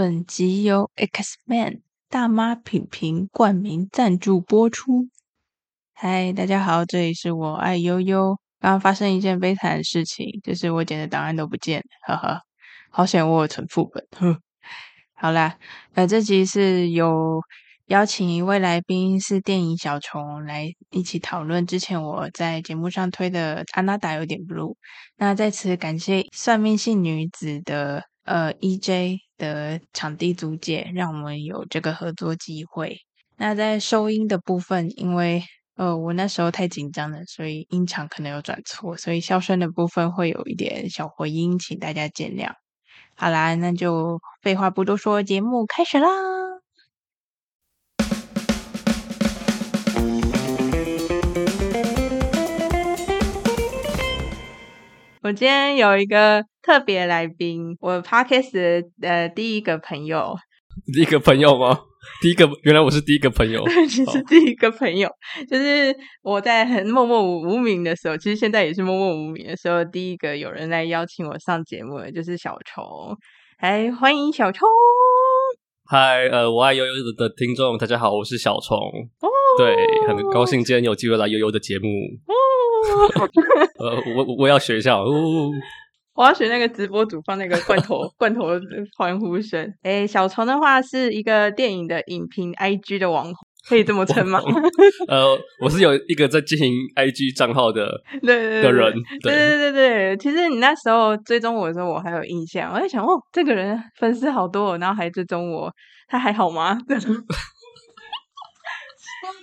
本集由 Xman 大妈品评冠名赞助播出。嗨，大家好，这里是我爱悠悠。刚刚发生一件悲惨的事情，就是我剪的档案都不见了，哈哈，好险我有存副本。呵，好啦，呃，这集是有邀请一位来宾，是电影小虫来一起讨论。之前我在节目上推的《阿娜达有点 blue》，那在此感谢算命系女子的呃 EJ。的场地租借，让我们有这个合作机会。那在收音的部分，因为呃我那时候太紧张了，所以音场可能有转错，所以笑声的部分会有一点小回音，请大家见谅。好啦，那就废话不多说，节目开始啦！我今天有一个。特别来宾，我 Podcast 的呃第一个朋友，第一个朋友吗？第一个，原来我是第一个朋友，对，你是第一个朋友，哦、就是我在很默默无名的时候，其实现在也是默默无名的时候，第一个有人来邀请我上节目的就是小虫，来欢迎小虫。嗨，呃，我爱悠悠的听众，大家好，我是小虫，哦、对，很高兴今天有机会来悠悠的节目，哦、呃，我我要学一下，哦。我要学那个直播主放那个罐头 罐头欢呼声。哎，小虫的话是一个电影的影评 IG 的网红，可以这么称吗？呃，我是有一个在经营 IG 账号的对，对，对的人。对对对对，其实你那时候追踪我的时候，我还有印象。我在想，哦，这个人粉丝好多，然后还追踪我，他还好吗？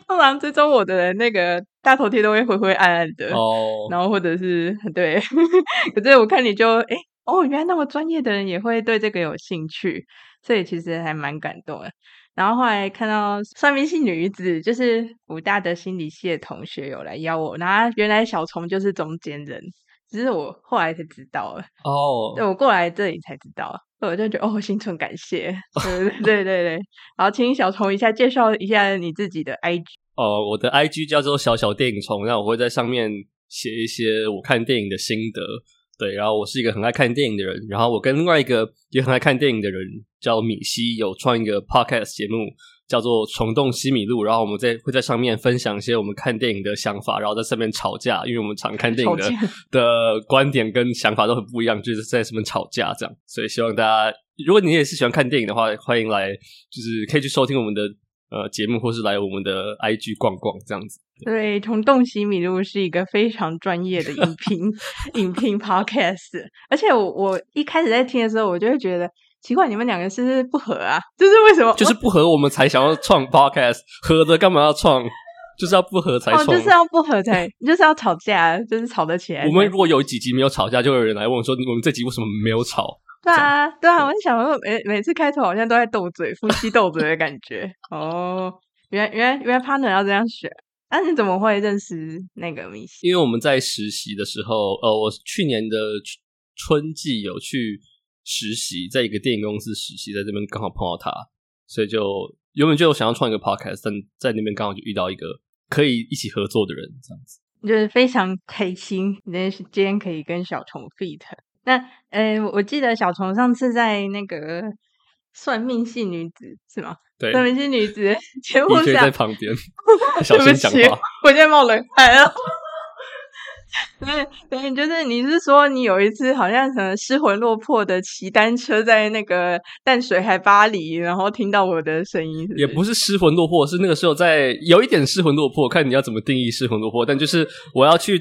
通常追踪我的人，那个大头贴都会灰灰暗暗的哦，oh. 然后或者是对，可是我看你就哎哦，原来那么专业的人也会对这个有兴趣，所以其实还蛮感动的。然后后来看到算命系女子，就是武大的心理系的同学有来邀我，然后原来小虫就是中间人，只是我后来才知道了哦，oh. 对我过来这里才知道。我就觉得哦，心存感谢，对对对对，好，请小虫一下介绍一下你自己的 IG 哦，我的 IG 叫做小小电影虫，那我会在上面写一些我看电影的心得，对，然后我是一个很爱看电影的人，然后我跟另外一个也很爱看电影的人叫米西，有创一个 Podcast 节目。叫做虫洞西米露，然后我们在会在上面分享一些我们看电影的想法，然后在上面吵架，因为我们常看电影的 的观点跟想法都很不一样，就是在上面吵架这样。所以希望大家，如果你也是喜欢看电影的话，欢迎来，就是可以去收听我们的呃节目，或是来我们的 IG 逛逛这样子。对，从洞悉米露是一个非常专业的影 评影评 Podcast，而且我我一开始在听的时候，我就会觉得。奇怪，你们两个是不是不合啊？就是为什么？就是不合，我们才想要创 podcast。合的干嘛要创？就是要不合才创。哦，就是要不合才，就是要吵架，就是吵得起来。我们如果有几集没有吵架，就有人来问说：“我们这集为什么没有吵？”对啊，对啊，我就想说，每每次开头好像都在斗嘴，夫妻斗嘴的感觉。哦，原来原来原来 partner 要这样选。那你怎么会认识那个米西？因为我们在实习的时候，呃，我去年的春季有去。实习在一个电影公司实习，在这边刚好碰到他，所以就原本就想要创一个 podcast，但在那边刚好就遇到一个可以一起合作的人，这样子就是非常开心。那今天可以跟小虫 feat。那呃，我记得小虫上次在那个算命系女子是吗？对，算命系女子节目上在旁边 小心讲话，我现在冒冷汗了。对对，就是你是说你有一次好像什么失魂落魄的骑单车在那个淡水海巴黎，然后听到我的声音是是？也不是失魂落魄，是那个时候在有一点失魂落魄，看你要怎么定义失魂落魄。但就是我要去，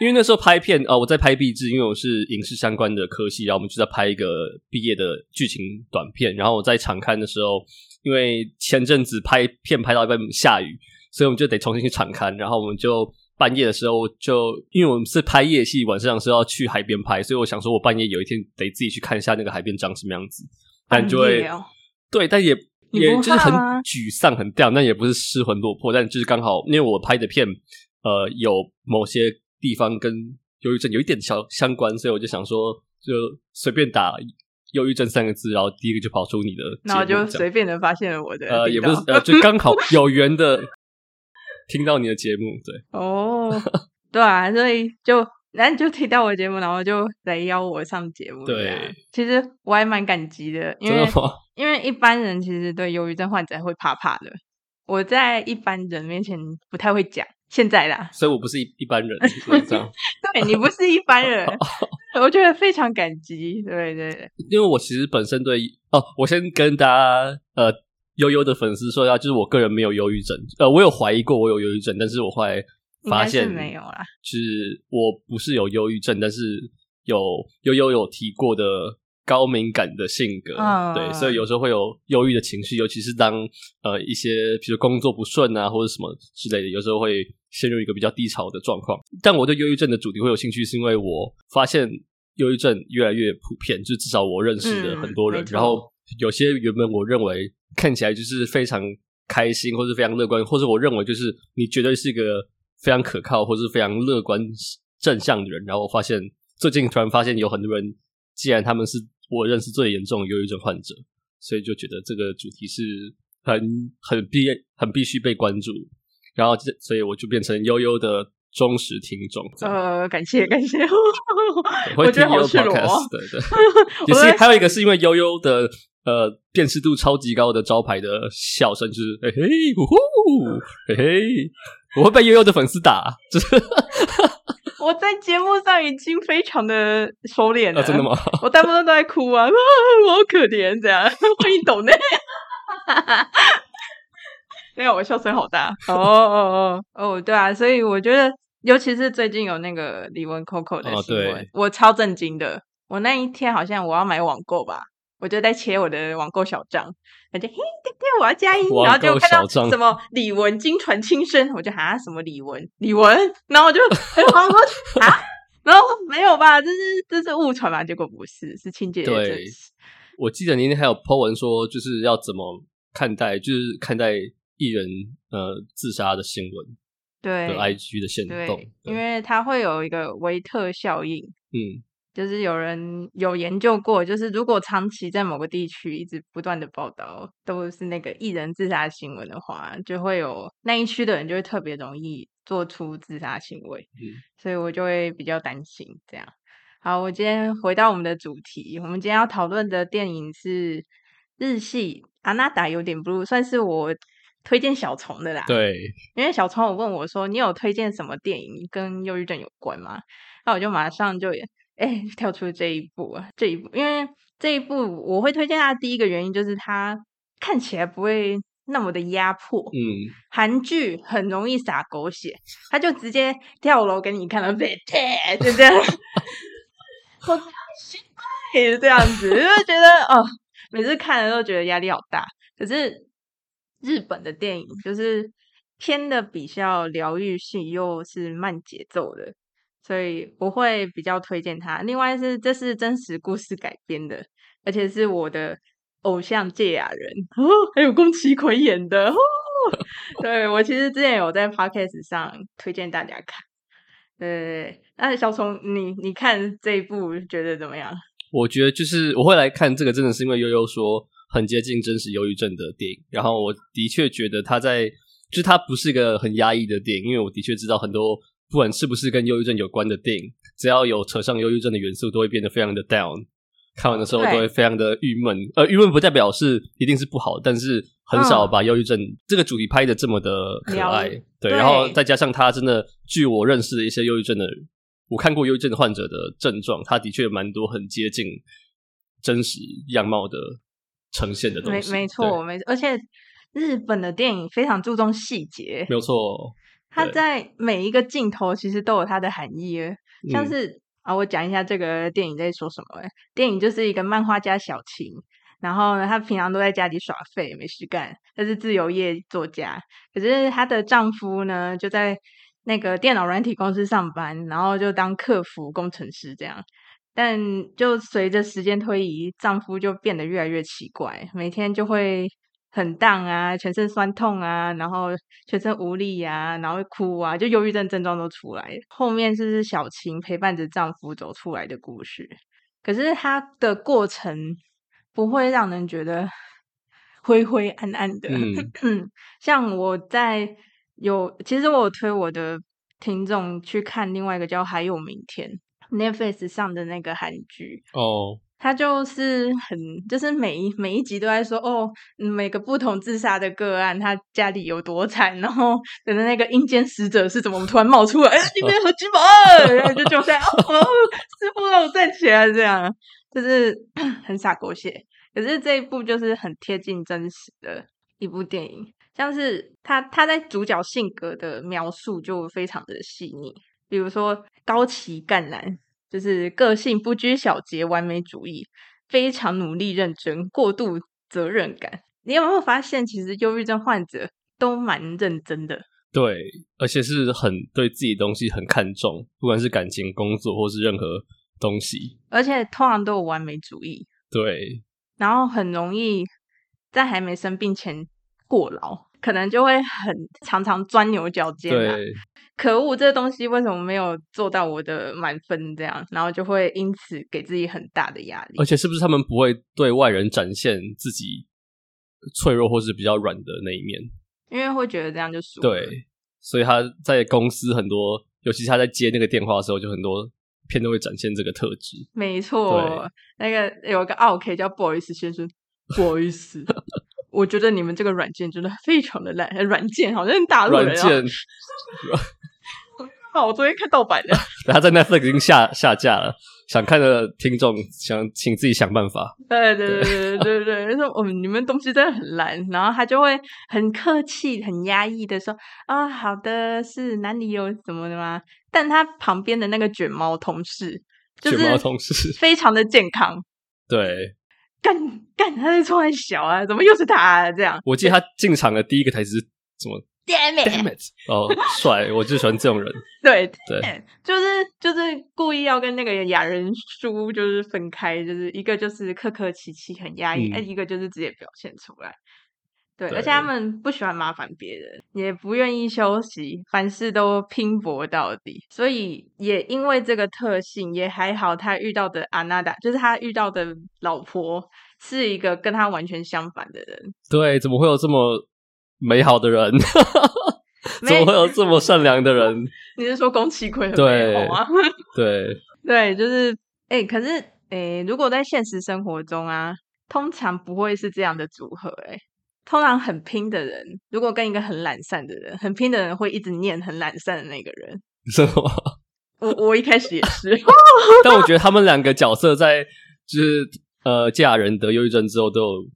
因为那时候拍片啊、哦，我在拍毕制，因为我是影视相关的科系，然后我们就在拍一个毕业的剧情短片。然后我在场刊的时候，因为前阵子拍片拍到一半下雨，所以我们就得重新去场刊，然后我们就。半夜的时候，就因为我们是拍夜戏，晚上是要去海边拍，所以我想说，我半夜有一天得自己去看一下那个海边长什么样子。但就会，哦、对，但也也就是很沮丧、很掉，但也不是失魂落魄，但就是刚好，因为我拍的片，呃，有某些地方跟忧郁症有一点小相关，所以我就想说，就随便打“忧郁症”三个字，然后第一个就跑出你的，然后就随便的发现了我的，呃，也不是，呃，就刚好有缘的。听到你的节目，对哦，对啊，所以就然后就听到我节目，然后就来邀我上节目。对，其实我还蛮感激的，因为 因为一般人其实对忧郁症患者会怕怕的。我在一般人面前不太会讲，现在啦，所以我不是一一般人，这样。对，你不是一般人，我觉得非常感激。对对对，因为我其实本身对哦，我先跟大家呃悠悠的粉丝说一下，就是我个人没有忧郁症，呃，我有怀疑过我有忧郁症，但是我后来。发现没有啦，是我不是有忧郁症，但是有悠悠有提过的高敏感的性格，嗯、对，所以有时候会有忧郁的情绪，尤其是当呃一些比如工作不顺啊或者什么之类的，有时候会陷入一个比较低潮的状况。但我对忧郁症的主题会有兴趣，是因为我发现忧郁症越来越普遍，就至少我认识的很多人，嗯、然后有些原本我认为看起来就是非常开心，或是非常乐观，或者我认为就是你绝对是一个。非常可靠，或是非常乐观正向的人，然后我发现最近突然发现有很多人，既然他们是我认识最严重的忧郁症患者，所以就觉得这个主题是很很必很必须被关注，然后所以我就变成悠悠的忠实听众。呃，感谢感谢，我觉得好赤裸。对对，也是还有一个是因为悠悠的呃辨识度超级高的招牌的笑声，就是嘿嘿呼呼嘿嘿。我会被悠悠的粉丝打，就是我在节目上已经非常的收敛了。啊，真的吗？我大部分都在哭啊，我好可怜，这样欢迎抖内。没有，我笑声好大。哦哦哦 哦，对啊，所以我觉得，尤其是最近有那个李玟 Coco 的新闻，哦，我超震惊的。我那一天好像我要买网购吧。我就在切我的网购小账，我就嘿，对对，我要加一，然后就看到什么李玟惊传轻生，我就啊什么李玟李玟，然后我就哎，我说啊，然后没有吧，这是这是误传吧？结果不是，是亲姐姐。对，我记得您还有 po 文说，就是要怎么看待，就是看待艺人呃自杀的新闻，对，IG 的限动，因为它会有一个维特效应，嗯。就是有人有研究过，就是如果长期在某个地区一直不断的报道都是那个艺人自杀新闻的话，就会有那一区的人就会特别容易做出自杀行为。嗯，所以我就会比较担心这样。好，我今天回到我们的主题，我们今天要讨论的电影是日系《阿娜达有点 blue》，算是我推荐小虫的啦。对，因为小虫有问我说：“你有推荐什么电影跟忧郁症有关吗？”那我就马上就。哎，跳出这一部啊，这一部，因为这一部我会推荐它，第一个原因就是它看起来不会那么的压迫。嗯，韩剧很容易撒狗血，他就直接跳楼给你看了，对，就这样，我太心累了，这样子，就觉得哦，每次看了都觉得压力好大。可是日本的电影就是偏的比较疗愈性，又是慢节奏的。所以我会比较推荐它。另外是这是真实故事改编的，而且是我的偶像堺雅人哦，还有宫崎葵演的哦。对，我其实之前有在 Podcast 上推荐大家看。对，那小虫你你看这一部觉得怎么样？我觉得就是我会来看这个，真的是因为悠悠说很接近真实忧郁症的电影，然后我的确觉得他在就是他不是一个很压抑的电影，因为我的确知道很多。不管是不是跟忧郁症有关的电影，只要有扯上忧郁症的元素，都会变得非常的 down。看完的时候都会非常的郁闷。呃，郁闷不代表是一定是不好，但是很少把忧郁症这个主题拍的这么的可爱。对，然后再加上他真的，据我认识的一些忧郁症的，我看过忧郁症的患者的症状，他的确蛮多很接近真实样貌的呈现的东西。没没错，没错。而且日本的电影非常注重细节，没有错。它在每一个镜头其实都有它的含义，像是、嗯、啊，我讲一下这个电影在说什么。电影就是一个漫画家小晴，然后呢，她平常都在家里耍废，没事干。她是自由业作家，可是她的丈夫呢，就在那个电脑软体公司上班，然后就当客服工程师这样。但就随着时间推移，丈夫就变得越来越奇怪，每天就会。很荡啊，全身酸痛啊，然后全身无力啊，然后会哭啊，就忧郁症症状都出来了。后面是小晴陪伴着丈夫走出来的故事，可是她的过程不会让人觉得灰灰暗暗的。嗯，像我在有，其实我有推我的听众去看另外一个叫《还有明天》Netflix 上的那个韩剧哦。他就是很，就是每一每一集都在说哦，每个不同自杀的个案，他家里有多惨，然后等的那个阴间使者是怎么突然冒出来，哎，里面有鸡毛，然后就就在哦，师傅让我站起来，这样就是 很傻狗血。可是这一部就是很贴近真实的一部电影，像是他他在主角性格的描述就非常的细腻，比如说高旗干男。就是个性不拘小节、完美主义，非常努力认真、过度责任感。你有没有发现，其实忧郁症患者都蛮认真的？对，而且是很对自己东西很看重，不管是感情、工作或是任何东西，而且通常都有完美主义。对，然后很容易在还没生病前过劳，可能就会很常常钻牛角尖啊。对。可恶，这个东西为什么没有做到我的满分？这样，然后就会因此给自己很大的压力。而且，是不是他们不会对外人展现自己脆弱或是比较软的那一面？因为会觉得这样就输。对，所以他在公司很多，尤其是他在接那个电话的时候，就很多片都会展现这个特质。没错，那个有一个奥 K 叫 Boys 先生，Boys，我觉得你们这个软件真的 非常的烂，软件好像大陆人啊。软件 好，我昨天看盗版的，他在 Netflix 已经下下架了。想看的听众，想请自己想办法。对对对对对对，他说：“哦，你们东西真的很烂。”然后他就会很客气、很压抑的说：“啊、哦，好的，是哪里有什么的吗？”但他旁边的那个卷毛同事，就是卷毛同事非常的健康。对，干干，他在冲小啊，怎么又是他、啊、这样？我记得他进场的第一个台词是什么？Damn it! Damn it! 哦，帅！我就喜欢这种人。对对，就是就是故意要跟那个雅人叔就是分开，就是一个就是客客气气很压抑，哎、嗯，一个就是直接表现出来。对，对，而且他们不喜欢麻烦别人，也不愿意休息，凡事都拼搏到底。所以也因为这个特性，也还好，他遇到的阿娜达，就是他遇到的老婆，是一个跟他完全相反的人。对，怎么会有这么？美好的人，怎么会有这么善良的人？你是说宫崎葵很美好吗？对 对，就是哎、欸，可是哎、欸，如果在现实生活中啊，通常不会是这样的组合、欸。哎，通常很拼的人，如果跟一个很懒散的人，很拼的人会一直念很懒散的那个人。是吗？我我一开始也是，但我觉得他们两个角色在就是呃，嫁人得忧郁症之后都有。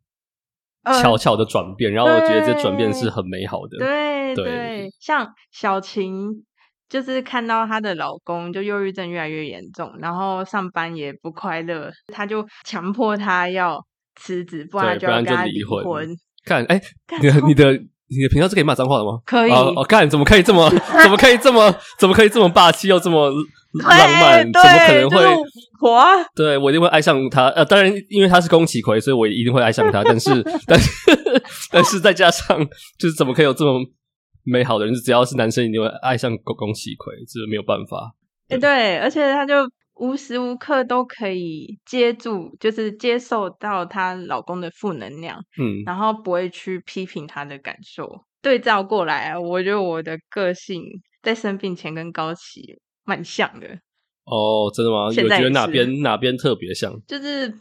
悄悄的转变，然后我觉得这转变是很美好的。对对，对，像小晴，就是看到她的老公就忧郁症越来越严重，然后上班也不快乐，她就强迫他要辞职，不然就要跟他离婚。看，哎，你的你的你的频道是可以骂脏话的吗？可以。哦，看，怎么可以这么 怎么可以这么怎么可以这么霸气又这么浪漫？怎么可能会？我啊，对，我一定会爱上他。呃，当然，因为他是宫崎葵，所以我一定会爱上他。但是，但是，但是再加上，就是怎么可以有这么美好的人？只要是男生，一定会爱上宫宫崎葵，这是没有办法。对，对，而且他就无时无刻都可以接住，就是接受到她老公的负能量，嗯，然后不会去批评她的感受。对照过来啊，我觉得我的个性在生病前跟高崎蛮像的。哦，真的吗？有觉得哪边哪边特别像？就是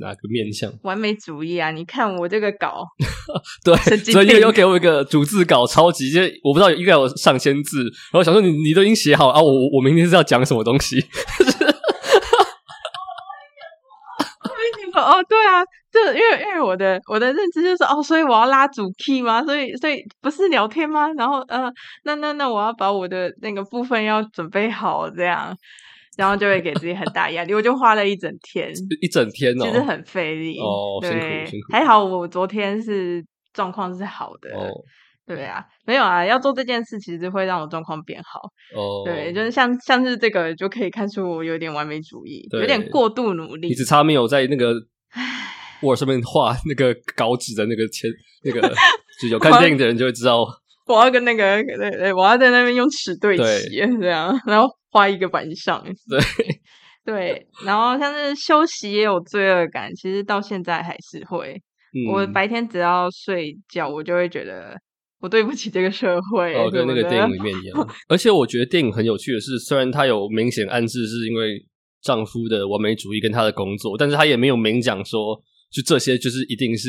哪个面相？完美主义啊！你看我这个稿，对，所以你又给我一个逐字稿，超级，就我不知道应该有上千字，然后想说你你都已经写好啊，我我明天是要讲什么东西？哦，对啊，就因为因为我的我的认知就是哦，所以我要拉主 key 吗？所以所以不是聊天吗？然后呃，那那那我要把我的那个部分要准备好，这样，然后就会给自己很大压力。我就花了一整天，一整天哦，其实很费力哦，对，辛苦辛苦。还好我昨天是状况是好的。哦对啊，没有啊，要做这件事，其实会让我状况变好。哦，对，就是像像是这个，就可以看出我有点完美主义，有点过度努力。你只差没有在那个 Word 上面画那个稿纸的那个签，那个 就有看电影的人就会知道。我要跟那个对对，我要在那边用尺对齐这样，然后画一个板上。对对，然后像是休息也有罪恶感，其实到现在还是会。嗯、我白天只要睡觉，我就会觉得。我对不起这个社会。哦，跟那个电影里面一样。而且我觉得电影很有趣的是，虽然它有明显暗示是因为丈夫的完美主义跟他的工作，但是他也没有明讲说，就这些就是一定是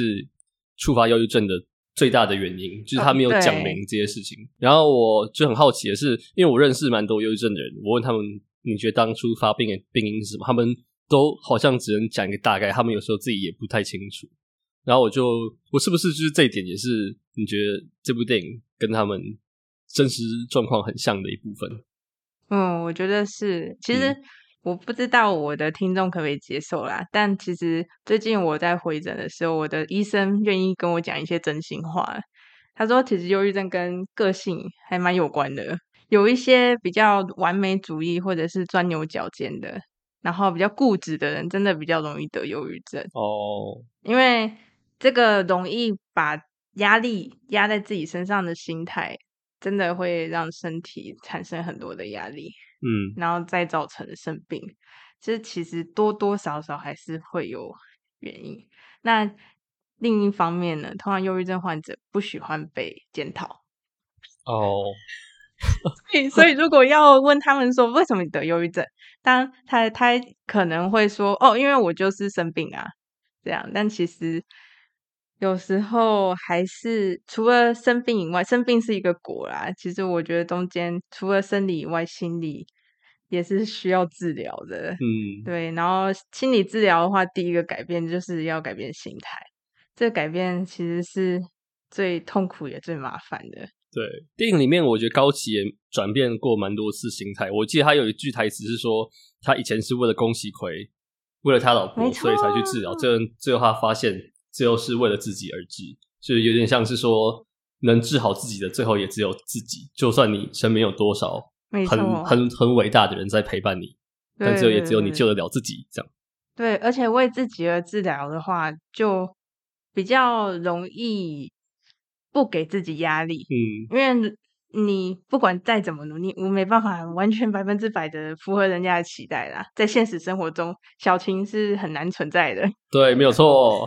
触发忧郁症的最大的原因，就是他没有讲明这些事情。哦、然后我就很好奇的是，因为我认识蛮多忧郁症的人，我问他们，你觉得当初发病的病因是什么？他们都好像只能讲一个大概，他们有时候自己也不太清楚。然后我就，我是不是就是这一点也是你觉得这部电影跟他们真实状况很像的一部分？嗯，我觉得是。其实我不知道我的听众可不可以接受啦，但其实最近我在回诊的时候，我的医生愿意跟我讲一些真心话。他说，其实忧郁症跟个性还蛮有关的，有一些比较完美主义或者是钻牛角尖的，然后比较固执的人，真的比较容易得忧郁症哦，因为。这个容易把压力压在自己身上的心态，真的会让身体产生很多的压力，嗯，然后再造成生病。其实其实多多少少还是会有原因。那另一方面呢，通常忧郁症患者不喜欢被检讨。哦，所以所以如果要问他们说为什么你得忧郁症，当他他可能会说哦，因为我就是生病啊，这样。但其实。有时候还是除了生病以外，生病是一个果啦。其实我觉得中间除了生理以外，心理也是需要治疗的。嗯，对。然后心理治疗的话，第一个改变就是要改变心态。这个改变其实是最痛苦也最麻烦的。对，电影里面我觉得高崎也转变过蛮多次心态。我记得他有一句台词是说，他以前是为了恭喜葵，为了他老婆，所以才去治疗。最后最后他发现。最后是为了自己而治，就有点像是说，能治好自己的，最后也只有自己。就算你身边有多少很很很伟大的人在陪伴你，但最后也只有你救得了自己。这样。对，而且为自己而治疗的话，就比较容易不给自己压力。嗯，因为你不管再怎么努力，我没办法完全百分之百的符合人家的期待啦。在现实生活中，小情是很难存在的。对，没有错。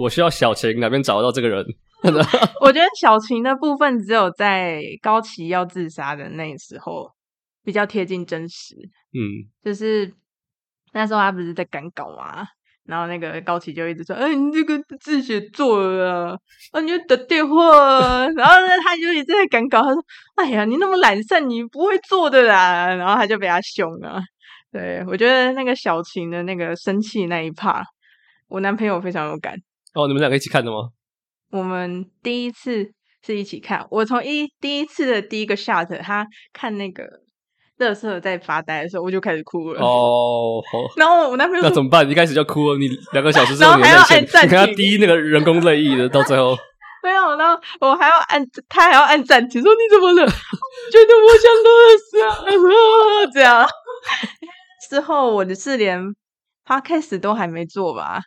我需要小晴哪边找到这个人？我觉得小晴的部分只有在高崎要自杀的那时候比较贴近真实。嗯，就是那时候他不是在赶稿嘛，然后那个高崎就一直说：“哎，你这个字写错了啊，啊，你就打电话。”然后呢，他就一直在赶稿，他说：“哎呀，你那么懒散，你不会做的啦。”然后他就被他凶了。对，我觉得那个小晴的那个生气那一 part，我男朋友非常有感。哦，你们两个一起看的吗？我们第一次是一起看。我从一第一次的第一个 shot，他看那个乐色在发呆的时候，我就开始哭了。哦，好。然后我男朋友那怎么办？一开始就哭了，你两个小时之后你还要按暂停，你看他滴那个人工泪液的，到最后 没有。然后我还要按，他还要按暂停，说你怎么了？觉得我想多的是啊，这样。之后我的是连 podcast 都还没做吧。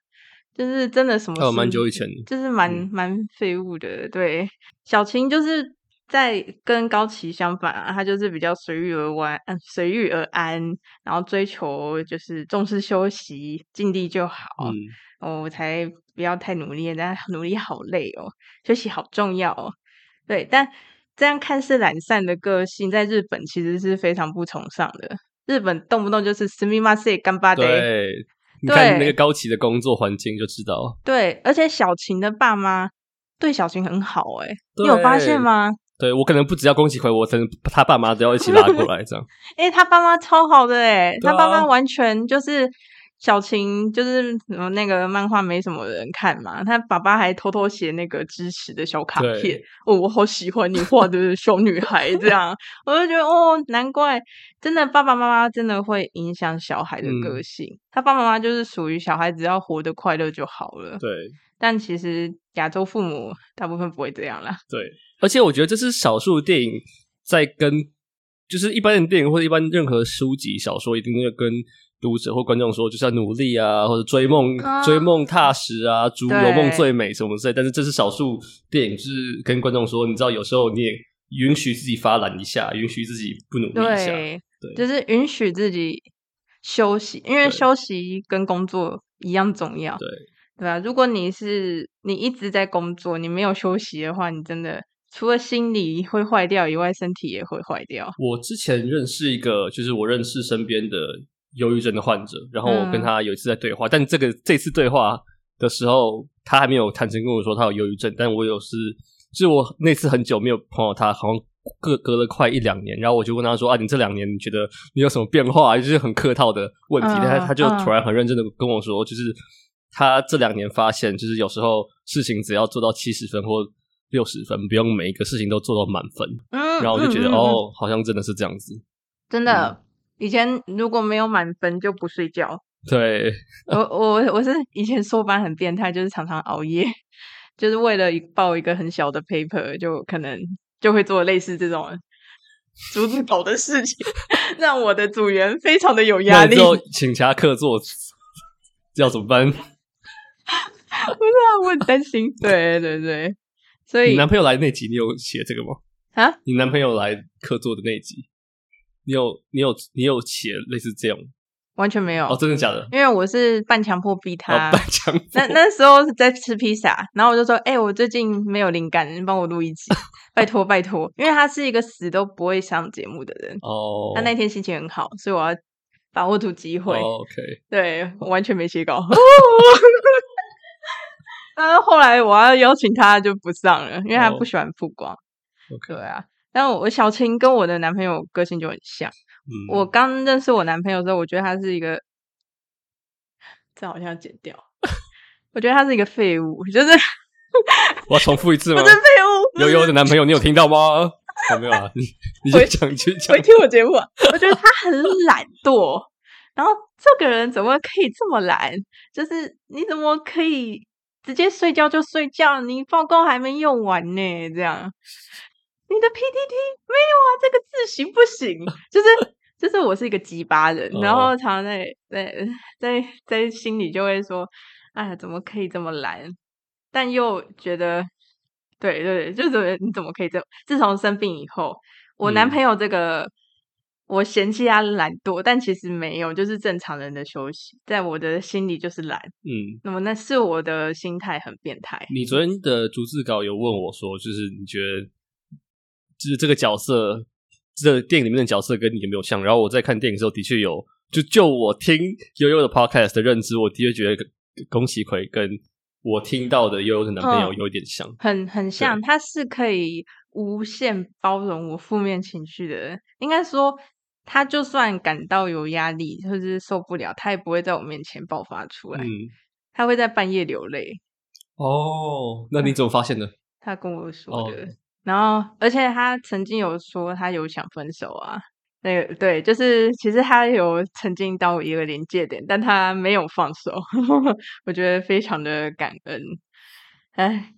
就是真的什么？哦，蛮久以前，就是蛮蛮废物的。对，小晴就是在跟高崎相反啊，他就是比较随遇而安，嗯，随遇而安，然后追求就是重视休息，尽力就好。嗯，哦，我才不要太努力，但努力好累哦，休息好重要哦。对，但这样看似懒散的个性，在日本其实是非常不崇尚的。日本动不动就是すみません、顽张って。对。 你看那个高崎的工作环境就知道。对，而且小晴的爸妈对小晴很好，欸，哎，你有发现吗？对，我可能不只要恭喜回，我可能他爸妈都要一起拉过来这样。哎、欸，他爸妈超好的，欸，哎，他爸妈完全就是。小晴就是那个漫画没什么人看嘛，他爸爸还偷偷写那个支持的小卡片哦，我好喜欢你画的 小女孩这样，我就觉得哦，难怪真的爸爸妈妈真的会影响小孩的个性，嗯、他爸爸妈妈就是属于小孩只要活得快乐就好了，对，但其实亚洲父母大部分不会这样啦，对，而且我觉得这是少数电影在跟，就是一般的电影或者一般任何书籍小说一定会跟。读者或观众说，就是要努力啊，或者追梦、啊、追梦踏实啊，逐有梦最美什么之类。但是这是少数电影，就是跟观众说，你知道，有时候你也允许自己发懒一下，允许自己不努力一下，对，对就是允许自己休息，因为休息跟工作一样重要，对对啊。如果你是你一直在工作，你没有休息的话，你真的除了心理会坏掉以外，身体也会坏掉。我之前认识一个，就是我认识身边的忧郁症的患者，然后我跟他有一次在对话，嗯、但这个这次对话的时候，他还没有坦诚跟我说他有忧郁症，但我有是，就是我那次很久没有碰到他，好像。隔隔了快一两年，然后我就问他说：“啊，你这两年你觉得你有什么变化？”就是很客套的问题，但他他就突然很认真的跟我说：“嗯、就是他这两年发现，就是有时候事情只要做到七十分或六十分，不用每一个事情都做到满分。”嗯，然后我就觉得、嗯嗯、哦，好像真的是这样子。真的，嗯、以前如果没有满分就不睡觉。对，我我我是以前硕班很变态，就是常常熬夜，就是为了报一个很小的 paper，就可能。就会做类似这种竹子稿的事情，让我的组员非常的有压力。请其他客座要怎么办？不是啊，我很担心。对对对，所以你男朋友来那集，你有写这个吗？啊？你男朋友来客座的那集，你有你有你有写类似这样？完全没有哦，真的假的？因为我是半强迫逼他，哦、半强迫。那那时候是在吃披萨，然后我就说：“哎、欸，我最近没有灵感，你帮我录一集，拜 托拜托。”因为他是一个死都不会上节目的人哦。他那天心情很好，所以我要把握住机会。哦、OK，对，我完全没写稿。但是后来我要邀请他就不上了，因为他不喜欢曝光。哦、OK，对啊。但我小青跟我的男朋友个性就很像。嗯、我刚认识我男朋友的时候，我觉得他是一个，这好像要剪掉。我觉得他是一个废物，就是我要重复一次吗？我是废物。悠悠的男朋友，你有听到吗？有没有啊？你你讲一句讲。回听我节目啊。我觉得他很懒惰，然后这个人怎么可以这么懒？就是你怎么可以直接睡觉就睡觉？你报告还没用完呢，这样。你的 PPT 没有啊？这个字行不行？就是就是我是一个鸡巴人，然后常常在在在在心里就会说：“哎，怎么可以这么懒？”但又觉得，对对，就是你怎么可以这么？自从生病以后，我男朋友这个、嗯、我嫌弃他懒惰，但其实没有，就是正常人的休息，在我的心里就是懒。嗯，那么那是我的心态很变态。你昨天的逐字稿有问我说，就是你觉得？就是这个角色，这个电影里面的角色跟你有没有像？然后我在看电影的时候，的确有。就就我听悠悠的 podcast 的认知，我的确觉得宫崎葵跟我听到的悠悠的男朋友有一点像，嗯、很很像。他是可以无限包容我负面情绪的人。应该说，他就算感到有压力或者是受不了，他也不会在我面前爆发出来。嗯，他会在半夜流泪。哦，那你怎么发现的？他跟我说的。哦然后，而且他曾经有说他有想分手啊，那个对，就是其实他有曾经到一个临界点，但他没有放手，我觉得非常的感恩。哎，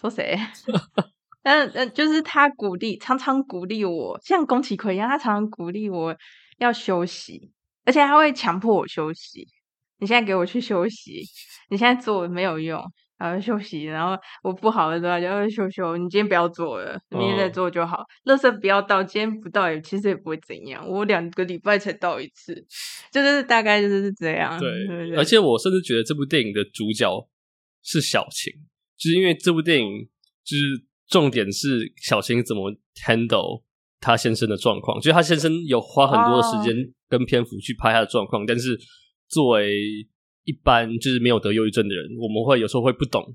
说谁？但呃，就是他鼓励，常常鼓励我，像宫崎葵一样，他常常鼓励我要休息，而且他会强迫我休息。你现在给我去休息，你现在做没有用。然后休息，然后我不好的时候就会休息。你今天不要做了，明天再做就好。垃圾不要倒，今天不倒也其实也不会怎样。我两个礼拜才倒一次，就是大概就是这样。对，对对，而且我甚至觉得这部电影的主角是小晴，就是因为这部电影就是重点是小晴怎么 handle 他先生的状况，就是他先生有花很多的时间跟篇幅去拍他的状况，哦、但是作为。一般就是没有得忧郁症的人，我们会有时候会不懂，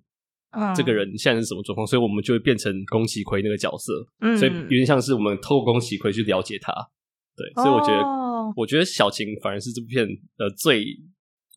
这个人现在是什么状况，嗯、所以我们就会变成宫崎葵那个角色，嗯、所以有点像是我们透过宫崎葵去了解他，对，所以我觉得，哦、我觉得小晴反而是这部片的最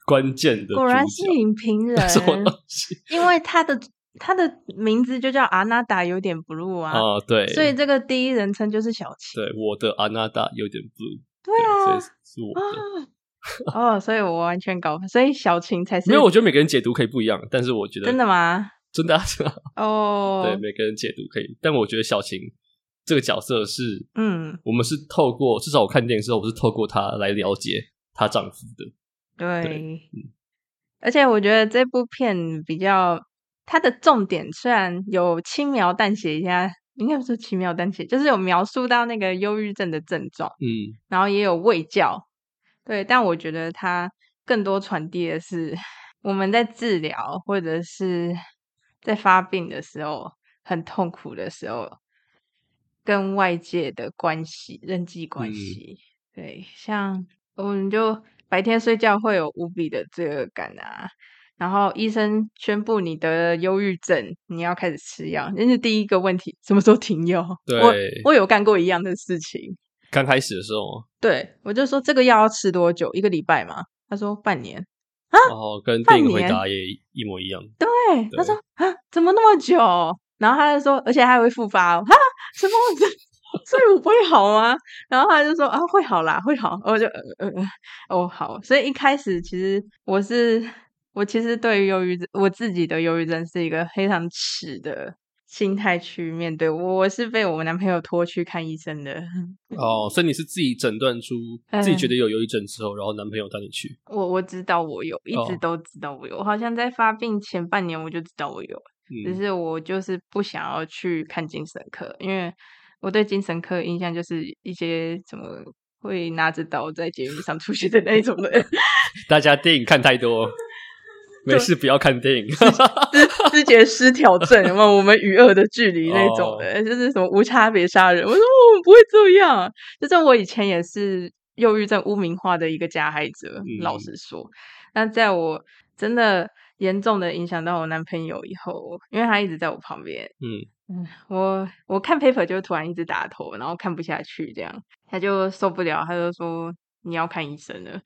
关键的，果然是影评人，什么东西？因为他的他的名字就叫阿娜达有点 blue 啊，啊对，所以这个第一人称就是小晴，对，我的阿娜达有点 blue，对啊，对，所以是我的。啊 哦，所以我完全搞，所以小晴才是。没有，我觉得每个人解读可以不一样，但是我觉得真的吗？真的啊，真的哦。对，每个人解读可以，但我觉得小晴这个角色是，嗯，我们是透过至少我看电影的时候，我是透过她来了解她丈夫的。对，而且我觉得这部片比较它的重点虽然有轻描淡写一下，应该不是轻描淡写，就是有描述到那个忧郁症的症状，嗯，然后也有卫教。对，但我觉得它更多传递的是我们在治疗或者是在发病的时候，很痛苦的时候，跟外界的关系、人际关系，嗯、对，像我们就白天睡觉会有无比的罪恶感啊。然后医生宣布你得忧郁症，你要开始吃药，那是第一个问题，什么时候停药？对，我我有干过一样的事情。刚开始的时候，对，我就说这个药要吃多久？一个礼拜吗？他说半年啊，然后跟电影回答也一模一样。对，对，他说啊，怎么那么久？然后他就说，而且还会复发哦，哈，什么？所以我不会好吗？然后他就说啊，会好啦，会好。我就呃呃哦好，所以一开始其实我是。我其实对于忧郁症，我自己的忧郁症是一个非常耻的心态去面对。我是被我男朋友拖去看医生的。哦，所以你是自己诊断出自己觉得有忧郁症之后，嗯、然后男朋友带你去。我我知道我有，一直都知道我有。我好像在发病前半年我就知道我有，嗯、只是我就是不想要去看精神科，因为我对精神科的印象就是一些什么会拿着刀在节目上出现的那种人。大家电影看太多。没事，不要看电影。思觉失调症，有没有？我们与恶的距离那种的，哦、就是什么无差别杀人。我说我不会这样，就是我以前也是忧郁症污名化的一个加害者。嗯、老实说，那在我真的严重的影响到我男朋友以后，因为他一直在我旁边，嗯嗯，我我看 paper 就突然一直打头，然后看不下去，这样他就受不了，他就说你要看医生了，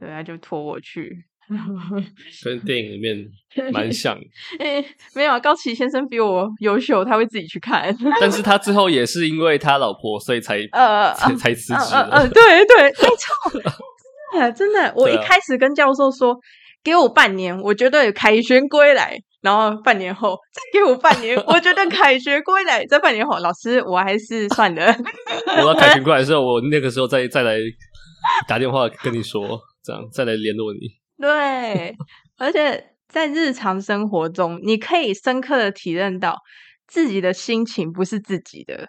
对，他就拖我去。跟电影里面 蛮像，欸，没有啊，高崎先生比我优秀，他会自己去看。但是他最后也是因为他老婆，所以才呃才才辞职。嗯、呃呃，对对，没错，真的真的。我一开始跟教授说，给我半年，我觉得凯旋归来。然后半年后再给我半年，我觉得凯旋归来。在半年后，老师，我还是算了。我要凯旋归来的时候，我那个时候再再来打电话跟你说，这样再来联络你。对，而且在日常生活中，你可以深刻的体认到自己的心情不是自己的。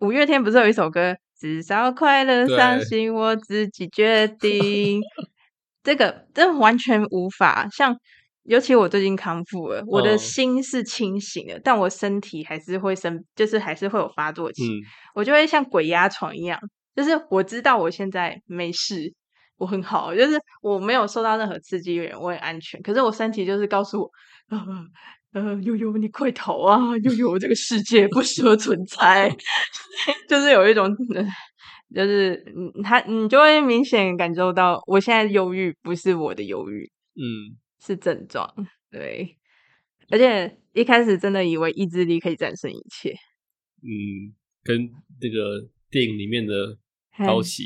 五月天不是有一首歌“至少快乐伤心我自己决定”，对 这个这完全无法像，尤其我最近康复了，我的心是清醒的，哦、但我身体还是会生，就是还是会有发作期，嗯、我就会像鬼压床一样，就是我知道我现在没事。我很好，就是我没有受到任何刺激，我很安全。可是我身体就是告诉我，呃呃，悠悠你快逃啊！悠悠这个世界不适合存在，就是有一种，就是嗯他你就会明显感受到，我现在忧郁不是我的忧郁，嗯，是症状。对，而且一开始真的以为意志力可以战胜一切，嗯，跟那个电影里面的高崎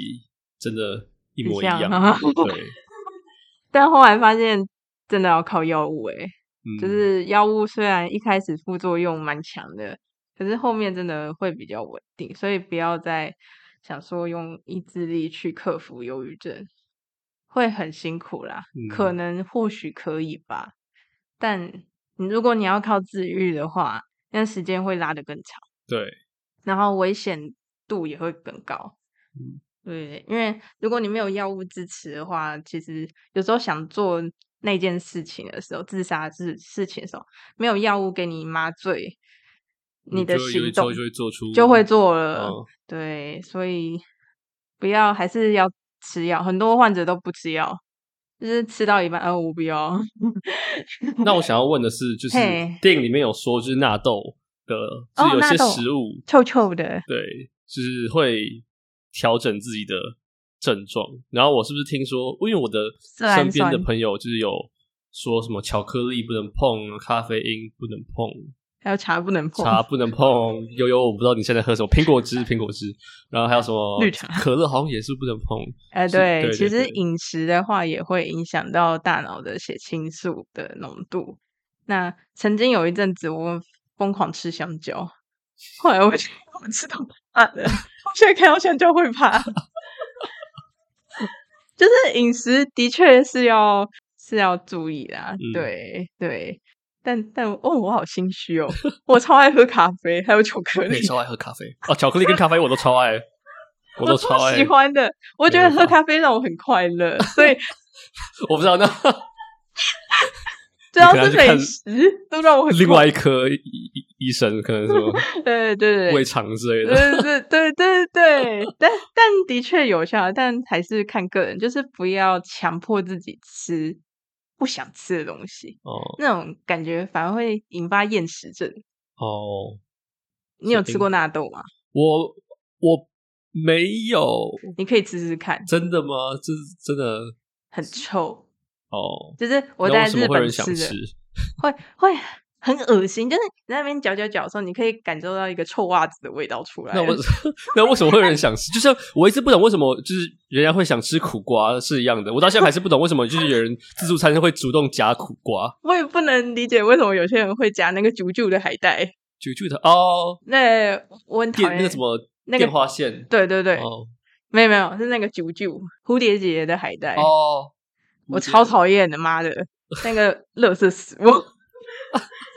真的。一模一样，对。但后来发现，真的要靠药物诶、欸嗯、就是药物虽然一开始副作用蛮强的，可是后面真的会比较稳定，所以不要再想说用意志力去克服忧郁症，会很辛苦啦。嗯、可能或许可以吧，但你如果你要靠自愈的话，那时间会拉得更长，对，然后危险度也会更高，嗯。对，因为如果你没有药物支持的话，其实有时候想做那件事情的时候，自杀事事情的时候，没有药物给你麻醉，你的行动就会做出就会做了。哦、对，所以不要还是要吃药。很多患者都不吃药，就是吃到一半，哦，我不要。那我想要问的是，就是电影里面有说，就是纳豆的，就是有些食物、哦、臭臭的，对，就是会。调整自己的症状，然后我是不是听说？因为我的身边的朋友就是有说什么巧克力不能碰，咖啡因不能碰，还有茶不能碰，茶不能碰。悠悠，我不知道你现在喝什么苹果汁，苹果汁，然后还有什么绿茶、可乐，好像也是不能碰。哎、呃，对，其实饮食的话也会影响到大脑的血清素的浓度。那曾经有一阵子，我疯狂吃香蕉，后来我 我吃到怕了。现在看到香蕉会怕，就是饮食的确是要是要注意啦，嗯、对对，但但哦，我好心虚哦，我超爱喝咖啡，还有巧克力，超爱喝咖啡。哦，巧克力跟咖啡我都超爱，我都超爱。喜欢的，我觉得喝咖啡让我很快乐，所以我不知道那只要是美食都让我很另外一颗医生，可能什么 对对对胃肠之类的，对对对对对，但但的确有效，但还是看个人，就是不要强迫自己吃不想吃的东西哦，那种感觉反而会引发厌食症哦。你有吃过纳豆吗？我我没有，你可以吃吃看。真的吗？这是真的很臭哦，就是我在日本吃的，会会。很恶心，就是你在那边嚼嚼嚼的时候，你可以感受到一个臭袜子的味道出来。那 我那为什么会有人想吃？就像我一直不懂为什么，就是人家会想吃苦瓜是一样的。我到现在还是不懂为什么，就是有人自助餐会主动夹苦瓜。我也不能理解为什么有些人会夹那个啾啾的海带。啾啾的哦，那我很讨厌那个什么电话线。对对对，哦、没有没有，是那个啾啾蝴蝶结的海带哦，我超讨厌的，妈的，那个垃圾食物。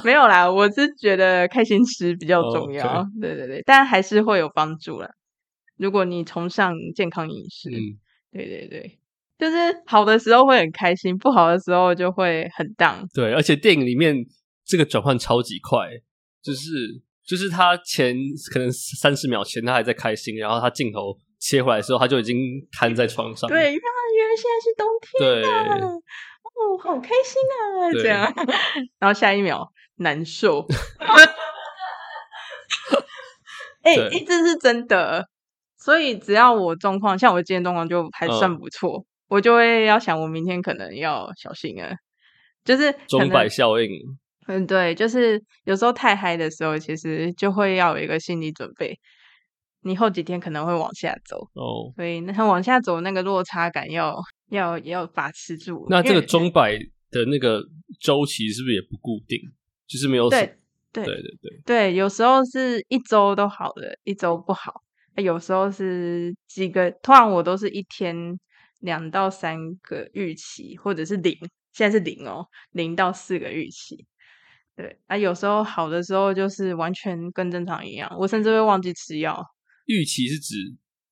没有啦，我是觉得开心吃比较重要，oh. 对对对，但还是会有帮助啦。如果你崇尚健康饮食，嗯，对对对，就是好的时候会很开心，不好的时候就会很 down。对，而且电影里面这个转换超级快，就是就是他前可能三十秒前他还在开心，然后他镜头切回来的时候，他就已经瘫在床上。对，原来现在是冬天啊，对哦，好开心啊，对这样，然后下一秒。难受，哎、这是真的。所以只要我状况，像我今天状况就还算不错，嗯、我就会要想，我明天可能要小心啊。就是钟摆效应，嗯，对，就是有时候太嗨的时候，其实就会要有一个心理准备，你后几天可能会往下走哦。所以那往下走那个落差感要要要把持住。那这个钟摆的那个周期是不是也不固定？就是没有对对对对对对，有时候是一周都好的，一周不好。有时候是几个，通常我都是一天两到三个预期，或者是零，现在是零哦，零到四个预期。对啊，有时候好的时候就是完全跟正常一样，我甚至会忘记吃药。预期是指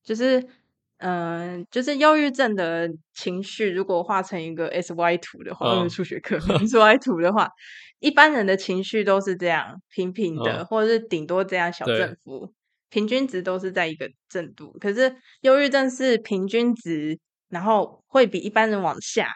就是。嗯，就是忧郁症的情绪，如果画成一个 S Y 图的话，用数、oh. 学课 S Y 图的话，一般人的情绪都是这样平平的，oh. 或者是顶多这样小振幅，平均值都是在一个正度。可是忧郁症是平均值，然后会比一般人往下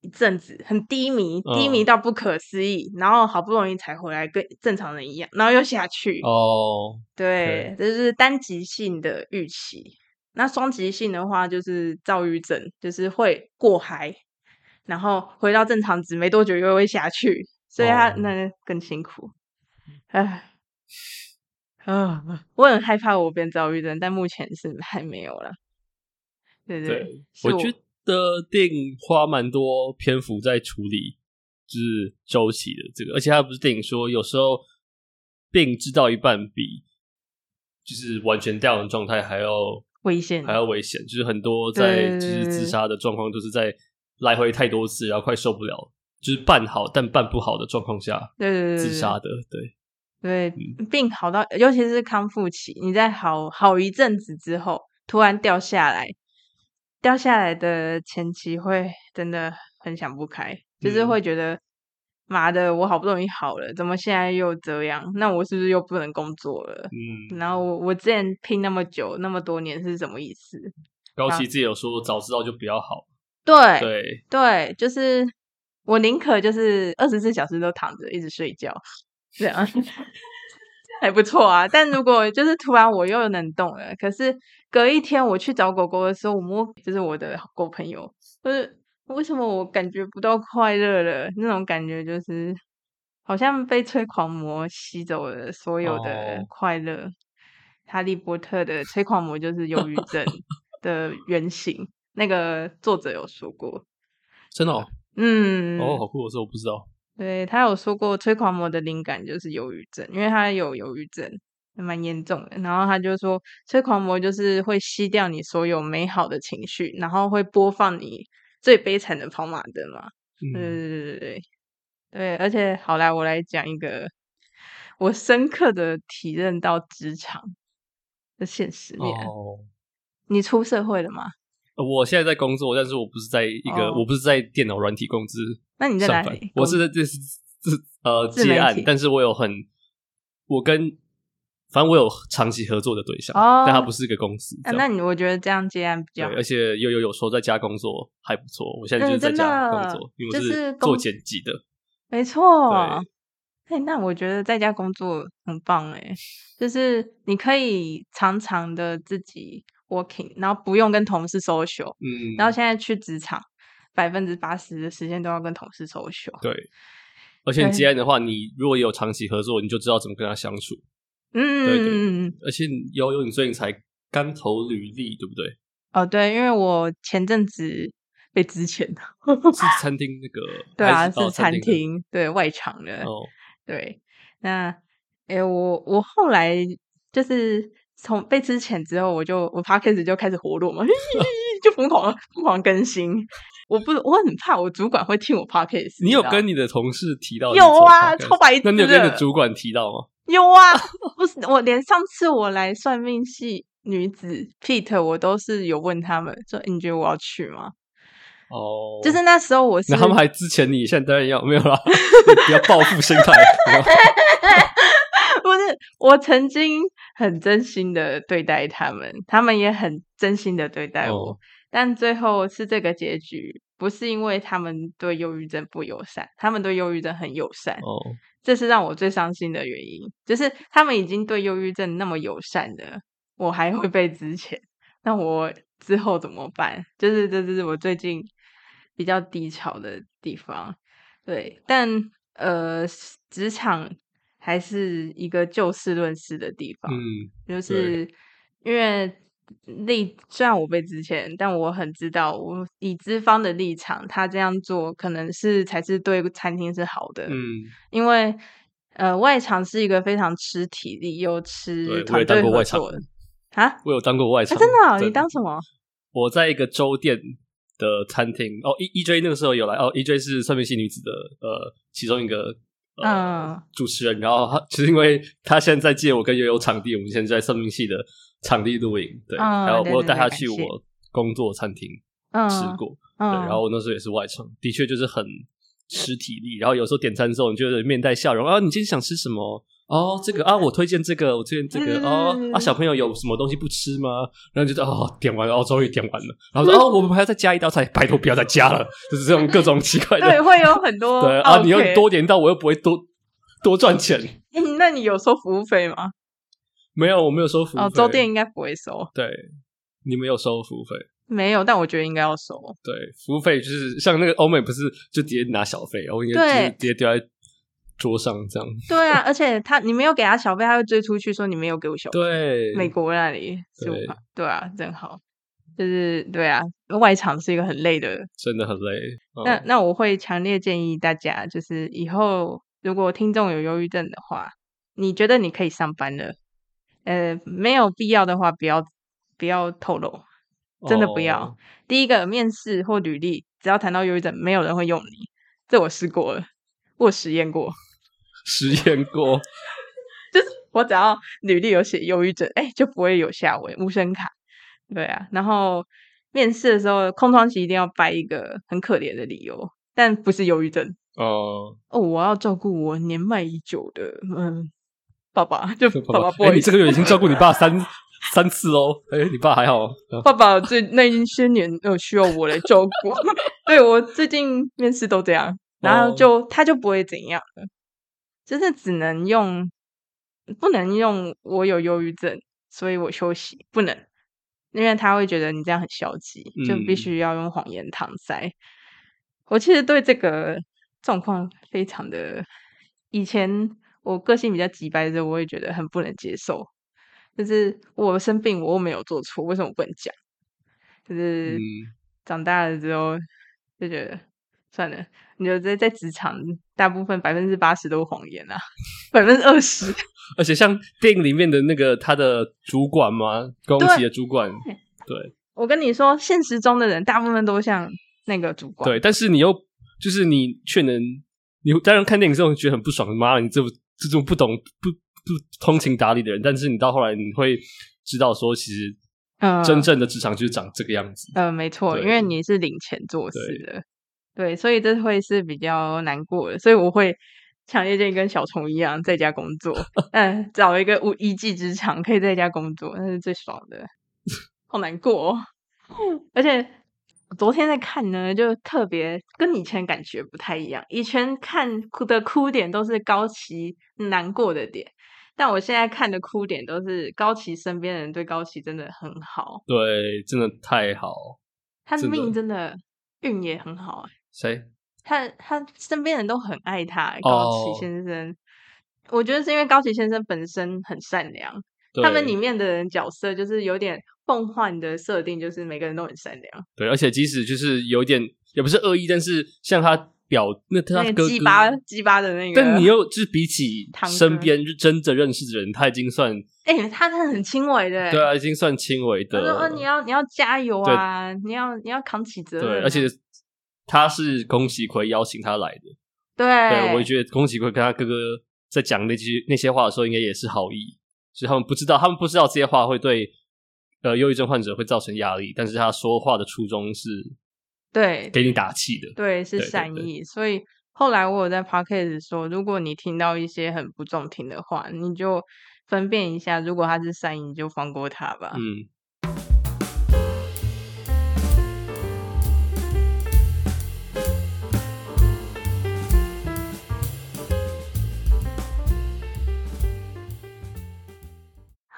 一阵子，很低迷，低迷到不可思议，oh. 然后好不容易才回来跟正常人一样，然后又下去。哦，oh. 对，这是单极性的预期。那双极性的话，就是躁郁症，就是会过嗨，然后回到正常值没多久又会下去，所以他那更辛苦。哎、哦，啊，我很害怕我变躁郁症，但目前是还没有了。对对，对我，我觉得电影花蛮多篇幅在处理就是周期的这个，而且他不是电影说有时候病治到一半比就是完全掉的状态还要。危险还要危险，就是很多在就是自杀的状况，就是在来回太多次，然后快受不了，就是办好但办不好的状况下，对自杀的，对。对，嗯、病好到尤其是康复期，你在好好一阵子之后突然掉下来，掉下来的前期会真的很想不开，就是会觉得。嗯妈的，我好不容易好了，怎么现在又这样？那我是不是又不能工作了？嗯，然后我我之前拼那么久那么多年是什么意思？高奇自己有说，早知道就不要好。对对对，就是我宁可就是二十四小时都躺着一直睡觉，这样 还不错啊。但如果就是突然我又能动了，可是隔一天我去找狗狗的时候，我摸就是我的狗朋友，就是。为什么我感觉不到快乐了？那种感觉就是好像被催狂魔吸走了所有的快乐。Oh. 哈利波特的催狂魔就是忧郁症 的原型，那个作者有说过。真的？哦？嗯。哦，好酷！我说我不知道。对，他有说过，催狂魔的灵感就是忧郁症，因为他有忧郁症，蛮严重的。然后他就说，催狂魔就是会吸掉你所有美好的情绪，然后会播放你。最悲惨的跑马灯嘛，嗯、对对对对对，而且好来，我来讲一个我深刻的体认到职场的现实面。哦、你出社会了吗？我现在在工作，但是我不是在一个，哦、我不是在电脑软体公司。那你在哪里？我是在这是这呃接案，但是我有很我跟反正我有长期合作的对象，哦、但他不是一个公司。啊、那你我觉得这样接案比较，而且又有有说在家工作还不错。我现在就是在家工作，因为我是做剪辑的，没错。哎，那我觉得在家工作很棒哎，就是你可以常常的自己 working，然后不用跟同事 social。嗯，然后现在去职场，百分之八十的时间都要跟同事 social。对，而且你接案的话，你如果有长期合作，你就知道怎么跟他相处。嗯，对对，嗯，而且悠悠，你最近才刚投履历，对不对？哦，对，因为我前阵子被资遣是餐厅那个？对啊，是餐厅，对外场的。哦。对，那诶，我我后来就是从被资遣之后，我就我 Podcast 就开始活络嘛，就疯狂疯狂更新。我不我很怕我主管会听我 Podcast。你有跟你的同事提到？有啊，超白痴。那你有跟你的主管提到吗？有啊，不是我连上次我来算命系女子 Pete，我都是有问他们说，你觉得我要去吗？哦，oh, 就是那时候我是，那他们还之前你现在当然要没有啦，比较报复心态。不是，我曾经很真心的对待他们，他们也很真心的对待我，oh. 但最后是这个结局，不是因为他们对忧郁症不友善，他们对忧郁症很友善。哦，oh. 这是让我最伤心的原因，就是他们已经对忧郁症那么友善的，我还会被之前，那我之后怎么办？就是这就是我最近。比较低潮的地方，对，但呃，职场还是一个就事论事的地方，嗯，就是因为立虽然我被之前，但我很知道，我以资方的立场，他这样做可能是才是对餐厅是好的，嗯，因为呃，外场是一个非常吃体力又吃团队合作的。啊，我有当过外场，啊、真的、哦，你当什么？我在一个粥店。的餐厅。哦，E E J 那个时候有来哦，E J 是算命系女子的呃其中一个呃、uh, 主持人，然后他其实因为他现在在借我跟悠悠场地，我们现在在算命系的场地露营，对，uh, 然后我有带他去我工作餐厅吃过，uh, 对，然后我那时候也是外场，的确就是很吃体力，然后有时候点餐之后，你就面带笑容啊，你今天想吃什么？哦，这个啊，我推荐这个，我推荐这个、嗯、哦啊，小朋友有什么东西不吃吗？然后就哦，点完了，哦，终于点完了。然后说、嗯、哦，我们还要再加一道菜，拜托不要再加了，就是这种各种奇怪的。对，会有很多。对啊，你又多点到，我又不会多多赚钱。嗯，那你有收服务费吗？没有，我没有收服务费。哦，周店应该不会收。对，你没有收服务费？没有，但我觉得应该要收。对，服务费就是像那个欧美，不是就直接拿小费，我应该直接丢在。桌上这样，对啊，而且他你没有给他小费，他会追出去说你没有给我小费。对，美国那里是吧？对，啊，真好就是对啊，外场是一个很累的，真的很累。嗯、那那我会强烈建议大家，就是以后如果听众有忧郁症的话，你觉得你可以上班了，呃，没有必要的话，不要不要透露，真的不要。哦、第一个面试或履历，只要谈到忧郁症，没有人会用你，这我试过了，我实验过。实验过，就是我只要履历有写忧郁症，哎、欸，就不会有下文无声卡。对啊，然后面试的时候，空窗期一定要掰一个很可怜的理由，但不是忧郁症。哦哦，我要照顾我年迈已久的嗯爸爸，就爸爸不好意思，你这个月已经照顾你爸三三次哦。哎、欸，你爸还好？爸爸最那些年呃需要我来照顾。对，我最近面试都这样，然后就、哦、他就不会怎样了。就是只能用，不能用我有忧郁症，所以我休息不能，因为他会觉得你这样很消极，就必须要用谎言搪塞。嗯、我其实对这个状况非常的，以前我个性比较急白的时候，我也觉得很不能接受。就是我生病，我又没有做错，为什么不能讲？就是长大了之后就觉得。算了，你觉得在在职场，大部分百分之八十都是谎言啊，百分之二十。而且像电影里面的那个他的主管嘛，宫崎的主管，对，对我跟你说，现实中的人大部分都像那个主管。对，但是你又就是你却能，你当然看电影之后觉得很不爽，妈，你这这种不懂不不通情达理的人，但是你到后来你会知道说，其实嗯，真正的职场就是长这个样子。嗯、呃，没错，因为你是领钱做事的。对，所以这会是比较难过的，所以我会强烈建议跟小虫一样在家工作，嗯，找一个无一技之长可以在家工作，那是最爽的。好难过哦，而且昨天在看呢，就特别跟以前感觉不太一样。以前看哭的哭点都是高崎难过的点，但我现在看的哭点都是高崎身边的人对高崎真的很好，对，真的太好。他的命真的运也很好哎。谁？他他身边人都很爱他，高崎先生。Oh. 我觉得是因为高崎先生本身很善良，他们里面的人角色就是有点梦幻的设定，就是每个人都很善良。对，而且即使就是有点也不是恶意，但是像他表那他哥哥鸡巴鸡巴的那个，但你又就是比起身边就真的认识的人，他已经算哎、欸，他是很轻微的，对啊，已经算轻微的。他说：“你要你要加油啊，你要你要扛起责任。”对，而且。他是宫崎葵邀请他来的，对，对，我觉得宫崎葵跟他哥哥在讲那句那些话的时候，应该也是好意，所以他们不知道，他们不知道这些话会对呃忧郁症患者会造成压力，但是他说话的初衷是对给你打气的，对，是善意。对对对，所以后来我有在 podcast 说，如果你听到一些很不中听的话，你就分辨一下，如果他是善意，你就放过他吧。嗯。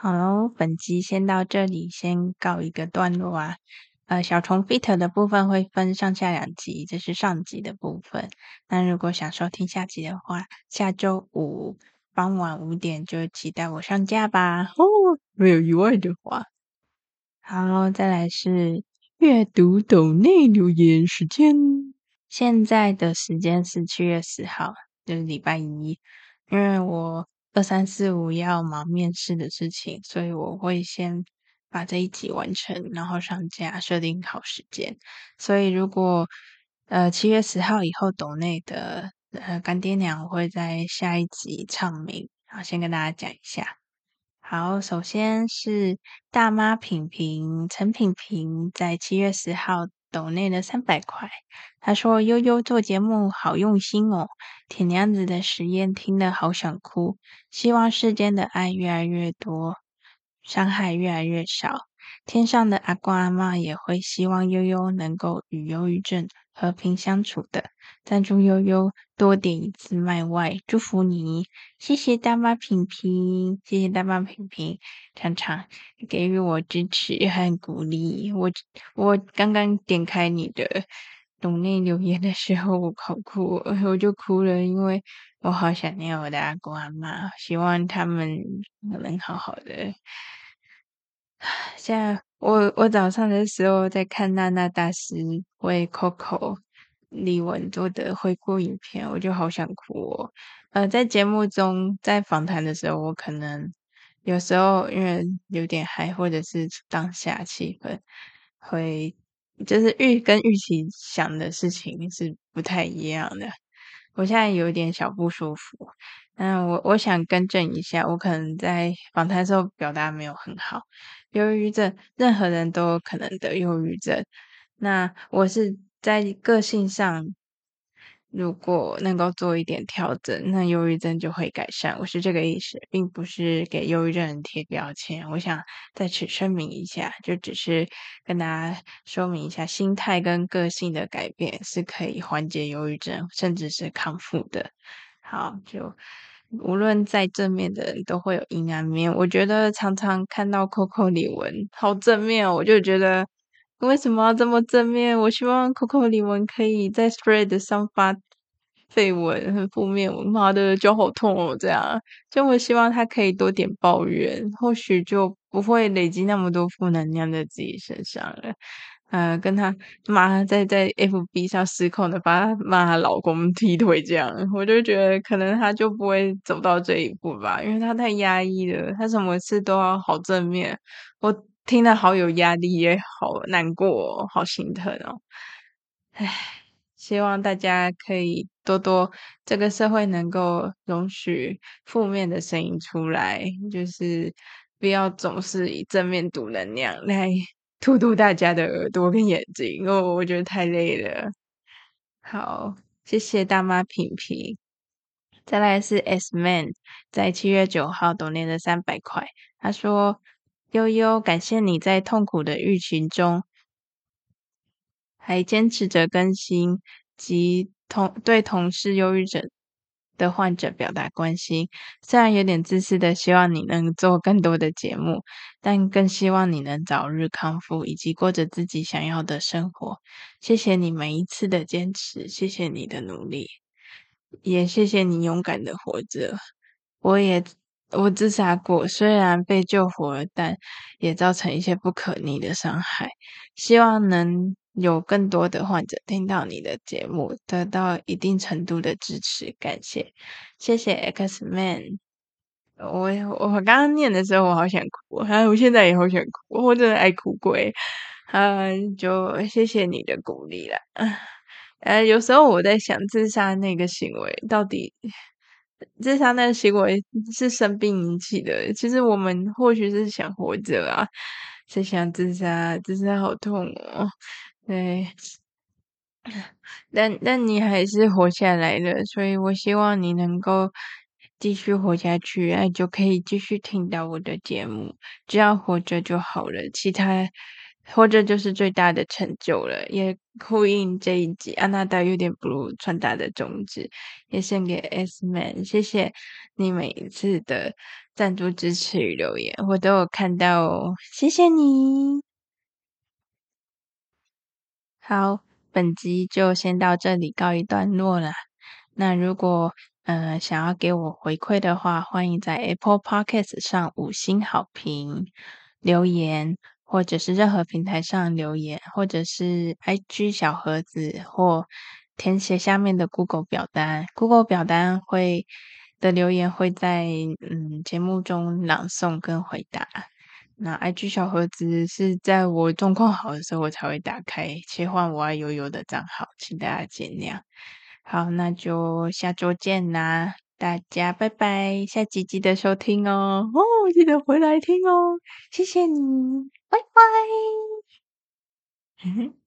好喽，本集先到这里，先告一个段落啊。呃，小虫 feat 的部分会分上下两集，这是上集的部分。那如果想收听下集的话，下周五傍晚五点就期待我上架吧。哦，没有意外的话。好，再来是阅读抖内留言时间。现在的时间是七月十号，就是礼拜一，因为我。二三四五要忙面试的事情，所以我会先把这一集完成，然后上架，设定好时间。所以如果呃七月十号以后抖内的呃干爹娘会在下一集唱名，好，先跟大家讲一下。好，首先是大妈品评陈品评在七月十号。抖内的三百块，他说：“悠悠做节目好用心哦，铁娘子的实验听得好想哭，希望世间的爱越来越多，伤害越来越少。天上的阿公阿妈也会希望悠悠能够与忧郁症和平相处的。赞助悠悠多点一次麦外，祝福你，谢谢大妈平平，谢谢大妈平平，常常给予我支持和鼓励。我我刚刚点开你的懂内留言的时候，我好哭，我就哭了，因为我好想念我的阿公阿嬷，希望他们能好好的。现在我我早上的时候在看娜娜大师为 Coco 李玟做的回顾影片，我就好想哭哦。呃，在节目中在访谈的时候，我可能有时候因为有点嗨，或者是当下气氛会就是预跟预期想的事情是不太一样的。我现在有点小不舒服。嗯，我我想更正一下，我可能在访谈时候表达没有很好。忧郁症，任何人都可能得忧郁症。那我是在个性上，如果能够做一点调整，那忧郁症就会改善。我是这个意思，并不是给忧郁症人贴标签。我想在此声明一下，就只是跟大家说明一下，心态跟个性的改变是可以缓解忧郁症，甚至是康复的。好，就。无论再正面的人都会有阴暗面。我觉得常常看到 Coco 李玟好正面哦，我就觉得为什么要这么正面？我希望 Coco 李玟可以在 Thread 上发废文很负面，我妈的脚好痛哦，这样就我希望他可以多点抱怨，或许就不会累积那么多负能量在自己身上了。呃，跟他妈在在 FB 上失控的把她骂她老公踢腿这样，我就觉得可能她就不会走到这一步吧，因为她太压抑了，她什么事都要好正面，我听了好有压力，也好难过，好心疼哦。唉，希望大家可以多多，这个社会能够容许负面的声音出来，就是不要总是以正面读能量来。荼毒大家的耳朵跟眼睛哦，我觉得太累了。好，谢谢大妈平平。再来是 S Man，在七月九号 donate 三百块。他说：“悠悠，感谢你在痛苦的疫情中，还坚持着更新及同对同事忧郁症的患者表达关心。虽然有点自私的希望你能做更多的节目，但更希望你能早日康复，以及过着自己想要的生活。谢谢你每一次的坚持，谢谢你的努力。”也谢谢你勇敢的活着。我也我自杀过，虽然被救活了，但也造成一些不可逆的伤害。希望能有更多的患者听到你的节目，得到一定程度的支持。感谢，谢谢 X Man。我我刚刚念的时候，我好想哭，啊，我现在也好想哭，我真的爱哭鬼。啊，就谢谢你的鼓励了。呃，有时候我在想，自杀那个行为到底，自杀那个行为是生病引起的。其实我们或许是想活着啊，是想自杀，自杀好痛哦。对，但但你还是活下来了，所以我希望你能够继续活下去，哎，就可以继续听到我的节目。只要活着就好了，其他。或者就是最大的成就了，也呼应这一集阿娜达有点 blue 传达的宗旨，也献给 S Man，谢谢你每一次的赞助支持与留言，我都有看到哦，谢谢你。好，本集就先到这里告一段落了。那如果呃想要给我回馈的话，欢迎在 Apple Podcast 上五星好评留言。或者是任何平台上留言，或者是 IG 小盒子，或填写下面的 Google 表单。Google 表单会的留言会在嗯节目中朗诵跟回答。那 IG 小盒子是在我状况好的时候我才会打开，切换我爱悠悠的账号，请大家见谅。好，那就下周见啦。大家拜拜，下集记得收听哦，哦，记得回来听哦，谢谢你，拜拜。